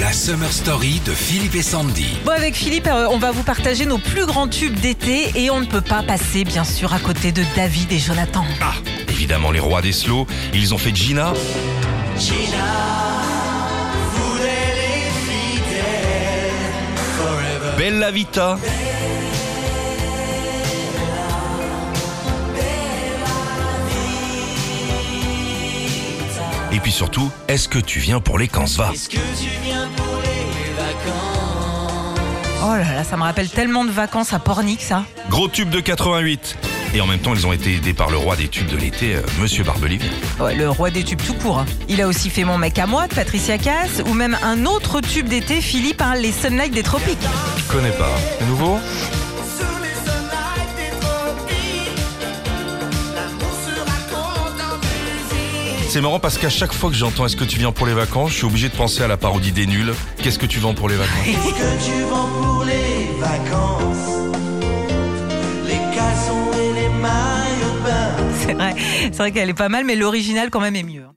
La Summer Story de Philippe et Sandy. Bon, avec Philippe, euh, on va vous partager nos plus grands tubes d'été et on ne peut pas passer, bien sûr, à côté de David et Jonathan. Ah, évidemment, les rois des slows, ils ont fait Gina. Bella Vita. Et puis surtout, est-ce que tu viens pour les Kansva Oh là là, ça me rappelle tellement de vacances à Pornic, ça. Gros tube de 88. Et en même temps, ils ont été aidés par le roi des tubes de l'été, euh, Monsieur Barbelivien. Ouais, le roi des tubes tout court. Il a aussi fait Mon mec à moi de Patricia Cass ou même un autre tube d'été, Philippe, hein, les Sunlight des Tropiques. Je connais pas. C'est nouveau? C'est marrant parce qu'à chaque fois que j'entends Est-ce que tu viens pour les vacances, je suis obligé de penser à la parodie des nuls. Qu'est-ce que tu vends pour les vacances? Qu'est-ce que tu vends pour les vacances? Les caleçons et les maillots de bain C'est vrai, c'est vrai qu'elle est pas mal, mais l'original quand même est mieux.